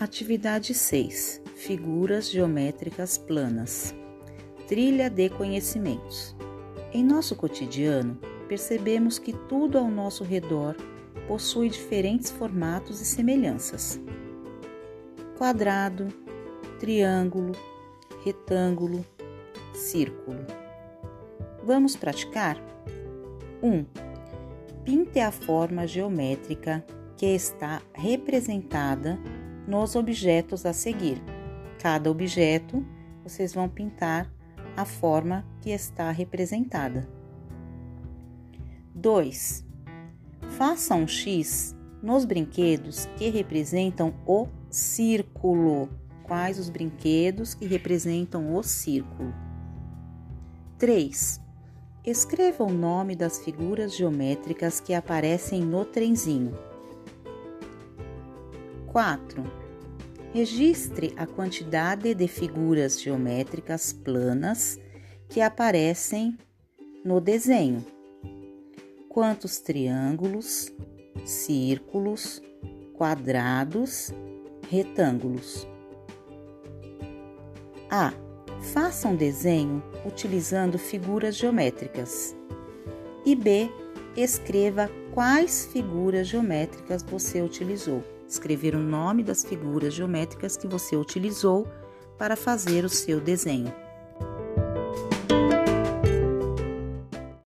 Atividade 6: Figuras geométricas planas. Trilha de conhecimentos. Em nosso cotidiano, percebemos que tudo ao nosso redor possui diferentes formatos e semelhanças: quadrado, triângulo, retângulo, círculo. Vamos praticar? 1. Um, pinte a forma geométrica que está representada nos objetos a seguir. Cada objeto vocês vão pintar a forma que está representada. 2. Faça um X nos brinquedos que representam o círculo. Quais os brinquedos que representam o círculo? 3. Escreva o nome das figuras geométricas que aparecem no trenzinho. 4. Registre a quantidade de figuras geométricas planas que aparecem no desenho. Quantos triângulos, círculos, quadrados, retângulos. A. Faça um desenho utilizando figuras geométricas. E B. Escreva quais figuras geométricas você utilizou escrever o nome das figuras geométricas que você utilizou para fazer o seu desenho.